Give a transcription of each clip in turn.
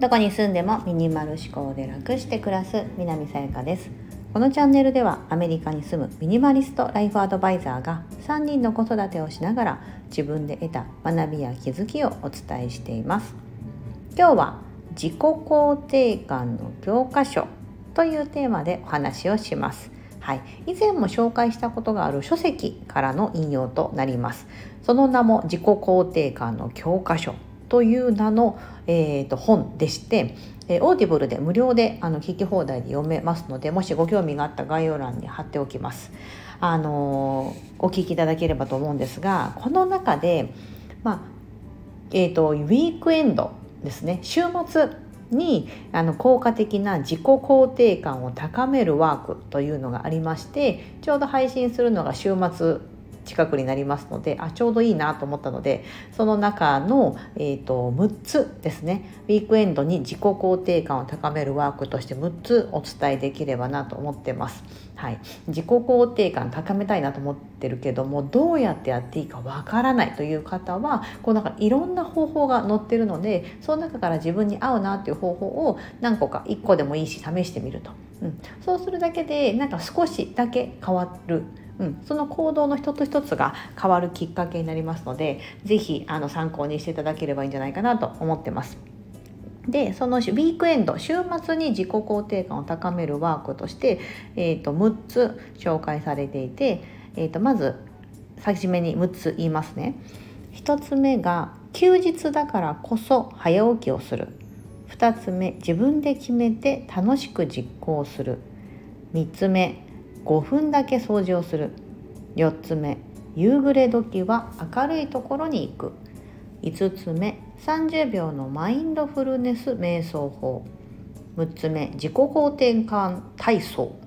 どこに住んでもミニマル思考で楽して暮らす南さやかです。このチャンネルではアメリカに住むミニマリストライフアドバイザーが3人の子育てをしながら自分で得た学びや気づきをお伝えしています。今日は自己肯定感の教科書というテーマでお話をします。はい、以前も紹介したことがある書籍からの引用となります。その名も自己肯定感の教科書という名の、えーと、本でして、えー、オーディブルで無料であの聞き放題で読めますのでもしご興味があった概要欄に貼っておきます。あのー、お聞きいただければと思うんですがこの中で、まあえーとウィークエンドですね。週末にあの効果的な自己肯定感を高めるワークというのがありましてちょうど配信するのが週末近くになりますのであちょうどいいなと思ったのでその中の、えーと、6つですね。ウィークエンドに自己肯定感を高めるワークとして6つお伝えできればなと思ってます。はい、自己肯定感高めたいなと思ってるけどもどうやってやっていいかわからないという方はこうなんかいろんな方法が載ってるのでその中から自分に合うなっていう方法を何個か1個でもいいし試してみると、うん、そうするだけでなんか少しだけ変わるうん、その行動の一つ一つが変わるきっかけになりますので是非参考にしていただければいいんじゃないかなと思ってます。でそのウィークエンド週末に自己肯定感を高めるワークとして、えーと、6つ紹介されていて、えーと、まず初めに6つ言いますね。1つ目が休日だからこそ早起きをする2つ目自分で決めて楽しく実行する3つ目5分だけ掃除をする。4つ目夕暮れ時は明るいところに行く。5つ目30秒のマインドフルネス瞑想法。6つ目自己肯定感体操。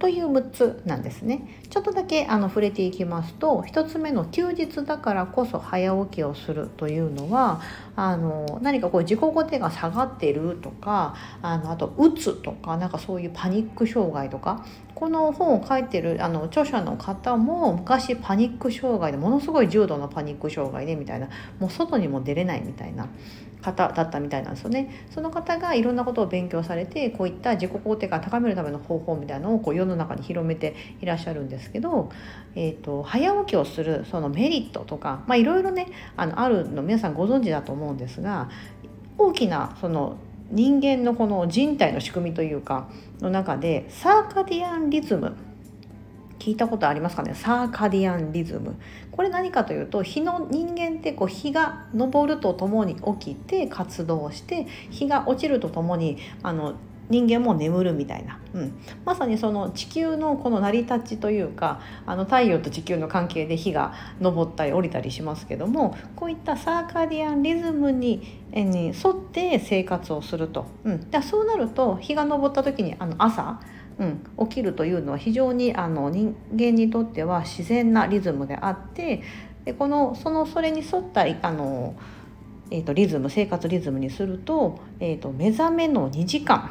という6つなんですね。ちょっとだけあの触れていきますと1つ目の休日だからこそ早起きをするというのはあの何かこう自己肯定が下がってるとかあのあとうつとかなんかそういうパニック障害とかこの本を書いてるあの著者の方も昔パニック障害でものすごい重度のパニック障害でみたいなもう外にも出れないみたいな方だったみたいなんですよね。その方がいろんなことを勉強されてこういった自己肯定感を高めるための方法みたいなのをこう世の中に広めていらっしゃるんですけど、えーと、早起きをするそのメリットとかいろいろねあのあるの皆さんご存知だと思うんですが大きなその人間のこの人体の仕組みというかの中でサーカディアンリズム聞いたことありますかね？サーカディアンリズム。これ何かというと日の人間ってこう日が昇るとともに起きて活動して日が落ちるとともにあの人間も眠るみたいな、うん、まさにその地球のこの成り立ちというかあの太陽と地球の関係で日が昇ったり降りたりしますけどもこういったサーカディアンリズムにに沿って生活をすると、うん、だそうなると日が昇った時にあの朝うん、起きるというのは非常にあの人間にとっては自然なリズムであってでこのそのそれに沿ったあの、えーと、リズム生活リズムにすると,、えーと目覚めの2時間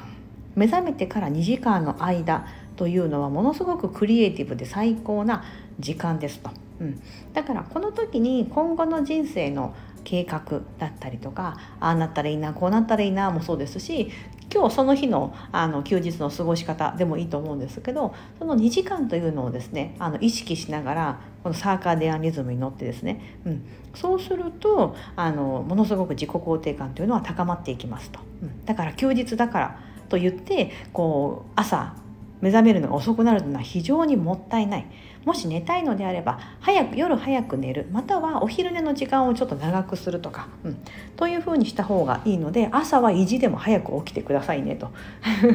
目覚めてから2時間の間というのはものすごくクリエイティブで最高な時間ですと。うん、だからこの時に今後の人生の計画だったりとかああなったらいいなこうなったらいいなもそうですし今日その日のあの休日の過ごし方でもいいと思うんですけどその2時間というのをですねあの意識しながらこのサーカーディアンリズムに乗ってですね、うん、そうするとあのものすごく自己肯定感というのは高まっていきますと、うん、だから休日だからと言ってこう朝目覚めるのが遅くなるのは非常にもったいない。もし寝たいのであれば早く夜早く寝るまたはお昼寝の時間をちょっと長くするとか、うん、というふうにした方がいいので朝は意地でも早く起きてくださいねと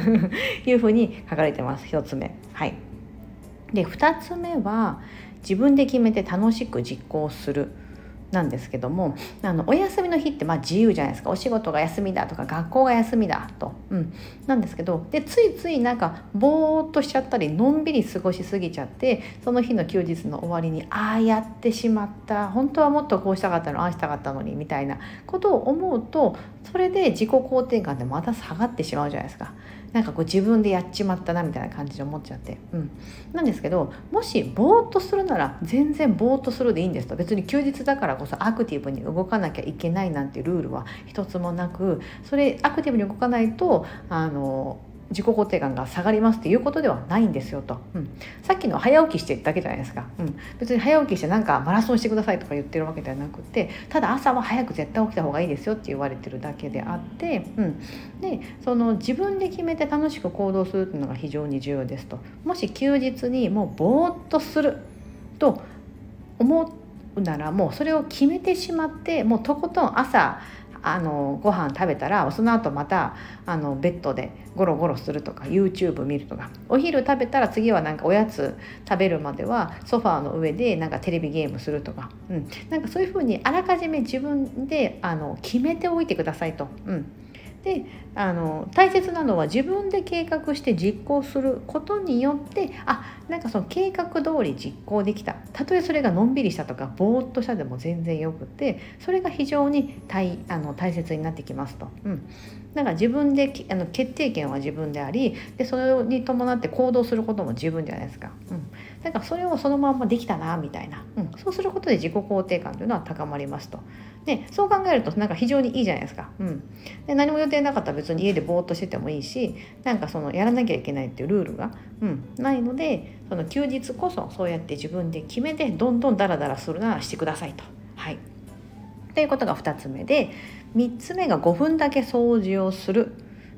いうふうに書かれてます1つ目。はい、で2つ目は自分で決めて楽しく実行する。なんですけどもあのお休みの日ってまあ自由じゃないですか。お仕事が休みだとか学校が休みだと、うん、なんですけどでついついなんかぼーっとしちゃったりのんびり過ごしすぎちゃってその日の休日の終わりにああやってしまった。本当はもっとこうしたかったのああしたかったのにみたいなことを思うとそれで自己肯定感でまた下がってしまうじゃないですか。なんかこう自分でやっちまったなみたいな感じで思っちゃって、うん、なんですけどもしぼーっとするなら全然ぼーっとするでいいんですと。別に休日だからこそアクティブに動かなきゃいけないなんてルールは一つもなくそれアクティブに動かないとあの自己肯定感が下がりますっていうことではないんですよと、うん、さっきの早起きしてだけじゃないですか、うん、別に早起きしてなんかマラソンしてくださいとか言ってるわけではなくてただ朝は早く絶対起きた方がいいですよって言われてるだけであって、うん、でその自分で決めて楽しく行動するっていうのが非常に重要ですと。もし休日にもうぼーっとすると思うならもうそれを決めてしまってもうとことん朝あのご飯食べたらその後またあのベッドでゴロゴロするとか YouTube 見るとかお昼食べたら次はなんかおやつ食べるまではソファーの上でなんかテレビゲームするとか、うん、なんかそういうふうにあらかじめ自分であの決めておいてくださいと。うんであの大切なのは自分で計画して実行することによってあなんかその計画通り実行できたたとえそれがのんびりしたとかぼーっとしたでも全然よくてそれが非常に大あの大切になってきますと。うん、だから自分であの決定権は自分でありでそれに伴って行動することも自分じゃないですか。うん、だからそれをそのままできたなみたいな、うん、そうすることで自己肯定感というのは高まりますと。でそう考えるとなんか非常にいいじゃないですか。うん、で何も予定なかったら別に家でぼーっとしててもいいしなんかそのやらなきゃいけないっていうルールが、うん、ないのでその休日こそそうやって自分で決めてどんどんダラダラするならしてくださいと。はいということが2つ目で3つ目が5分だけ掃除をする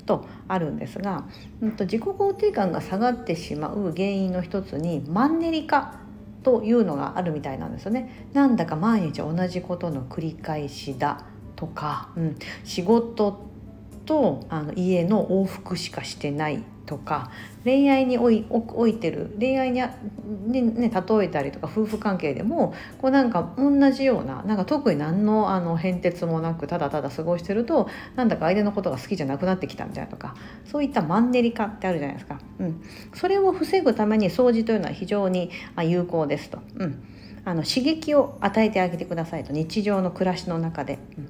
とあるんですが、うん、と自己肯定感が下がってしまう原因の一つにマンネリ化というのがあるみたいなんですよね。なんだか毎日同じことの繰り返しだとか、うん、仕事とあの家の往復しかしてないとか恋愛におい置いてる恋愛にね、ね、例えたりとか夫婦関係でもこうなんか同じようななんか特に何のあの変哲もなくただただ過ごしてるとなんだか相手のことが好きじゃなくなってきたみたいなとかそういったマンネリ化ってあるじゃないですか。うん、それを防ぐために掃除というのは非常に有効ですと。うん。あの刺激を与えてあげてくださいと。日常の暮らしの中で、うん、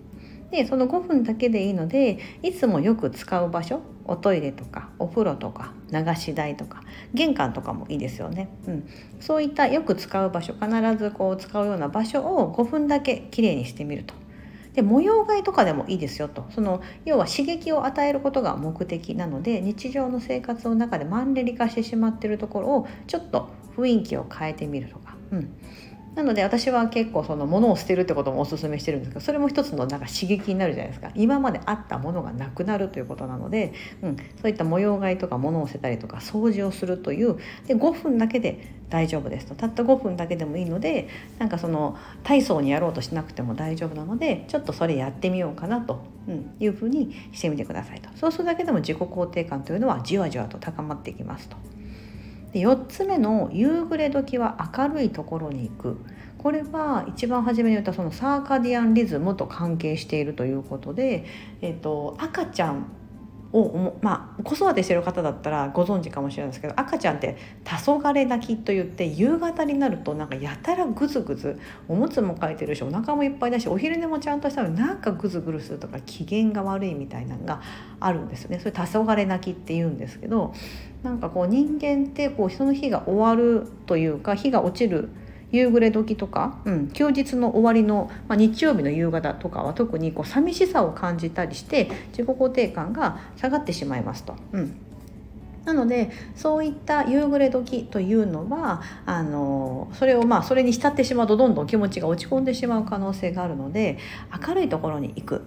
でその5分だけでいいのでいつもよく使う場所おトイレとかお風呂とか流し台とか玄関とかもいいですよね、うん、そういったよく使う場所必ずこう使うような場所を5分だけきれいにしてみると。で模様替えとかでもいいですよと。その要は刺激を与えることが目的なので日常の生活の中でマンネリ化してしまってるところをちょっと雰囲気を変えてみるとか、うん、なので私は結構その物を捨てるってこともおすすめしてるんですけどそれも一つのなんか刺激になるじゃないですか。今まであったものがなくなるということなので、うん、そういった模様替えとか物を捨てたりとか掃除をするというで5分だけで大丈夫ですと。たった5分だけでもいいのでなんかその体操にやろうとしなくても大丈夫なのでちょっとそれやってみようかなと、うん、いうふうにしてみてくださいと。そうするだけでも自己肯定感というのはじわじわと高まっていきますと。で4つ目の夕暮れ時は明るいところに行く。これは一番初めに言ったそのサーカディアンリズムと関係しているということで、えっと、赤ちゃんをまあ子育てしてる方だったらご存知かもしれないですけど赤ちゃんって「黄昏泣き」と言って夕方になるとなんかやたらグズグズおむつもかいてるしお腹もいっぱいだしお昼寝もちゃんとしたのになんかグズグズするとか機嫌が悪いみたいなのがあるんですよね。それ黄昏泣きって言うんですけどなんかこう人間ってこうその日が終わるというか日が落ちる夕暮れ時とか、うん、休日の終わりの、まあ、日曜日の夕方とかは特にこう寂しさを感じたりして自己肯定感が下がってしまいますと。うんなのでそういった夕暮れ時というのはあのそれをまあそれに浸ってしまうとどんどん気持ちが落ち込んでしまう可能性があるので明るいところに行く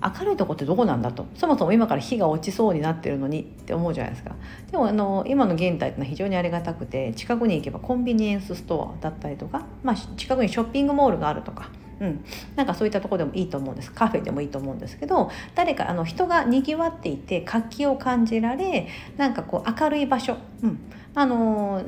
明るいとこってどこなんだと。そもそも今から火が落ちそうになってるのにって思うじゃないですか。でもあの今の現代ってのは非常にありがたくて近くに行けばコンビニエンスストアだったりとか、まあ、近くにショッピングモールがあるとか。うん、なんかそういったとこでもいいと思うんです。カフェでもいいと思うんですけど誰かあの人がにぎわっていて活気を感じられなんかこう明るい場所、うん、あの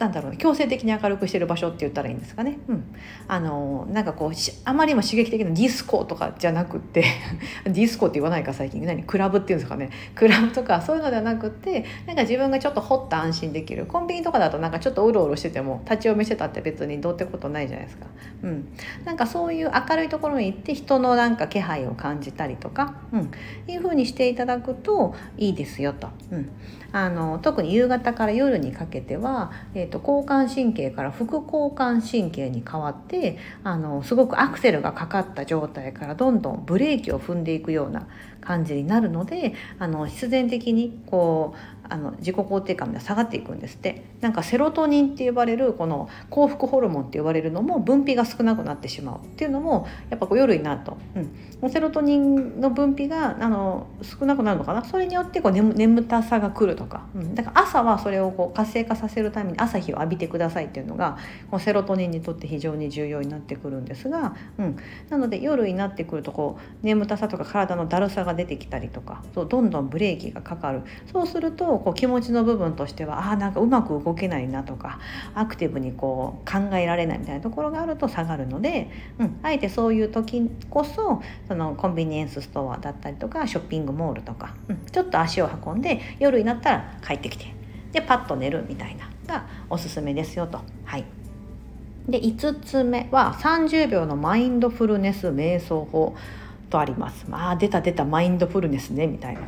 なんだろう強制的に明るくしてる場所って言ったらいいんですかね。うん、あのなんかこうあまりにも刺激的なディスコとかじゃなくって ディスコって言わないか最近。何？クラブっていうんですかね。クラブとかそういうのではなくってなんか自分がちょっとほっと安心できる。コンビニとかだとなんかちょっとうろうろしてても立ち読みしてたって別にどうってことないじゃないですか。うん、なんかそういう明るいところに行って人のなんか気配を感じたりとか、うん、いう風にしていただくといいですよと。うん。あの特に夕方から夜にかけては、えーと、交感神経から副交感神経に変わってあのすごくアクセルがかかった状態からどんどんブレーキを踏んでいくような感じになるのであの必然的にこうあの自己肯定感が下がっていくんですって。なんかセロトニンって呼ばれるこの幸福ホルモンって呼ばれるのも分泌が少なくなってしまうっていうのもやっぱこう夜になると、うん、セロトニンの分泌があの少なくなるのかな？それによってこう眠眠たさが来るとか、うん、だから朝はそれをこう活性化させるために朝日を浴びてくださいっていうのがこうセロトニンにとって非常に重要になってくるんですが、うん、なので夜になってくるとこう眠たさとか体のだるさが出てきたりとかそうどんどんブレーキがかかる。そうするとこう気持ちの部分としてはあなんかうまく動けないなとかアクティブにこう考えられないみたいなところがあると下がるので、うん、あえてそういう時こそそのコンビニエンスストアだったりとかショッピングモールとか、うん、ちょっと足を運んで夜になったら帰ってきてでパッと寝るみたいながおすすめですよと。はいで5つ目は30秒のマインドフルネス瞑想法とあります。まあ出た出たマインドフルネスねみたいな。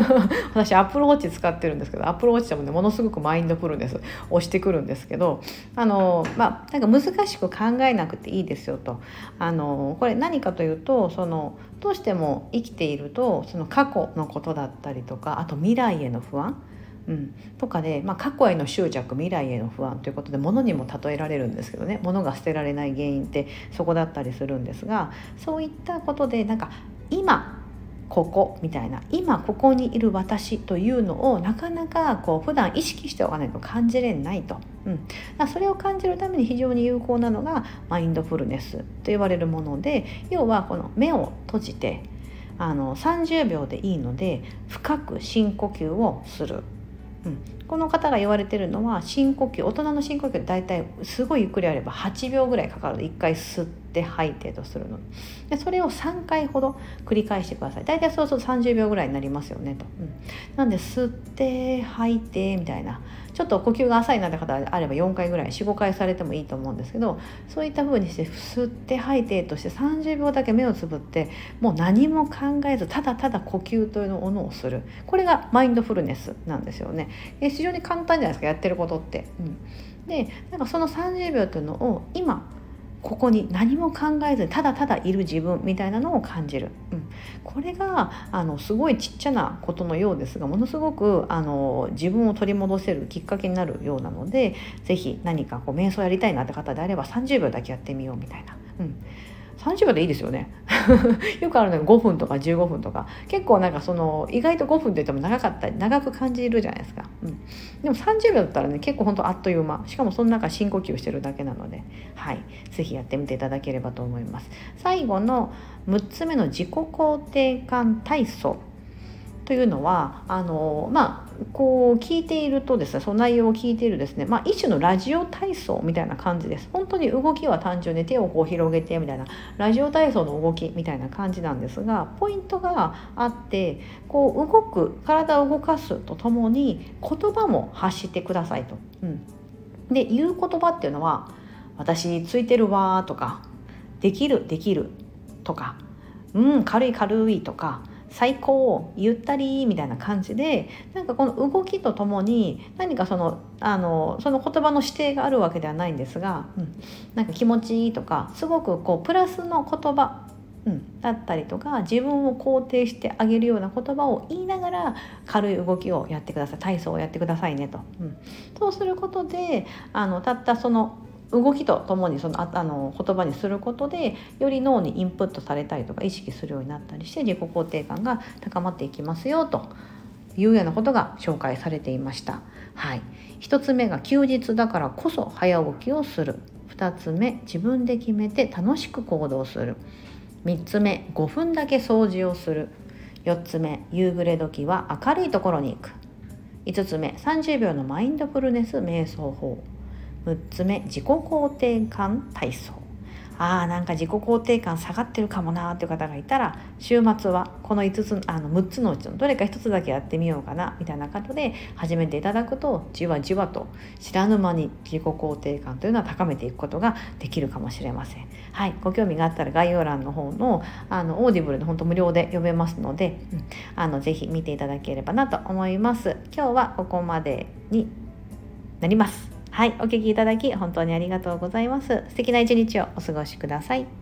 私アプローチ使ってるんですけどアプローチでもねものすごくマインドフルネス押してくるんですけどあのまあなんか難しく考えなくていいですよと。あのこれ何かというとそのどうしても生きているとその過去のことだったりとかあと未来への不安。うん、とかで、まあ、過去への執着未来への不安ということで物にも例えられるんですけどね。物が捨てられない原因ってそこだったりするんですがそういったことでなんか今ここみたいな今ここにいる私というのをなかなかこう普段意識しておかないと感じれないと、うん、それを感じるために非常に有効なのがマインドフルネスと言われるもので要はこの目を閉じてあの30秒でいいので深く深呼吸をする。うん、この方が言われてるのは深呼吸大人の深呼吸大体すごいゆっくりあれば8秒ぐらいかかる。1回吸って。吐いてとするの。でそれを3回ほど繰り返してください。大体そうすると30秒ぐらいになりますよねと、うん、なんで吸って吐いてみたいな。ちょっと呼吸が浅いなって方であれば4回ぐらい45回されてもいいと思うんですけどそういった風にして吸って吐いてとして30秒だけ目をつぶってもう何も考えずただただ呼吸というものをする。これがマインドフルネスなんですよね。非常に簡単じゃないですかやってることって。うん、でなんかその30秒というのを今ここに何も考えずにただただいる自分みたいなのを感じる、うん、これがあのすごいちっちゃなことのようですがものすごくあの自分を取り戻せるきっかけになるようなので是非何かこう瞑想やりたいなって方であれば30秒だけやってみようみたいな。うん。30秒でいいですよね。よくあるのが5分とか15分とか。結構なんかその意外と5分って言っても長かったり長く感じるじゃないですか、うん、でも30秒だったらね結構ほんとあっという間。しかもその中深呼吸してるだけなので。はい。是非やってみていただければと思います。最後の6つ目の自己肯定感体操というのはあのまあこう聞いているとですねその内容を聞いているですね、まあ、一種のラジオ体操みたいな感じです本当に動きは単純で手をこう広げてみたいなラジオ体操の動きみたいな感じなんですがポイントがあってこう動く体を動かすとともに言葉も発してくださいと。うん、で言う言葉っていうのは「私についてるわ」とか「できるできる」とか「うん軽い軽い」とか最高ゆったりみたいな感じでなんかこの動きとともに何かそのあのその言葉の指定があるわけではないんですが、うん、なんか気持ちいいとかすごくこうプラスの言葉うん、だったりとか自分を肯定してあげるような言葉を言いながら軽い動きをやってください体操をやってくださいねと、うん、そうすることであのたったその動きとともにそのああの言葉にすることでより脳にインプットされたりとか意識するようになったりして自己肯定感が高まっていきますよというようなことが紹介されていました。はい、1つ目が休日だからこそ早起きをする。2つ目自分で決めて楽しく行動する。3つ目5分だけ掃除をする。4つ目夕暮れ時は明るいところに行く。5つ目30秒のマインドフルネス瞑想法。6つ目自己肯定感体操あーなんか自己肯定感下がってるかもなーっていう方がいたら週末はこの5つあの6つのうちのどれか1つだけやってみようかなみたいなことで始めていただくとじわじわと知らぬ間に自己肯定感というのは高めていくことができるかもしれません。はい、ご興味があったら概要欄の方のあのオーディブルで本当無料で読めますので、うん、あのぜひ見ていただければなと思います。今日はここまでになります。はい、お聞きいただき本当にありがとうございます。素敵な一日をお過ごしください。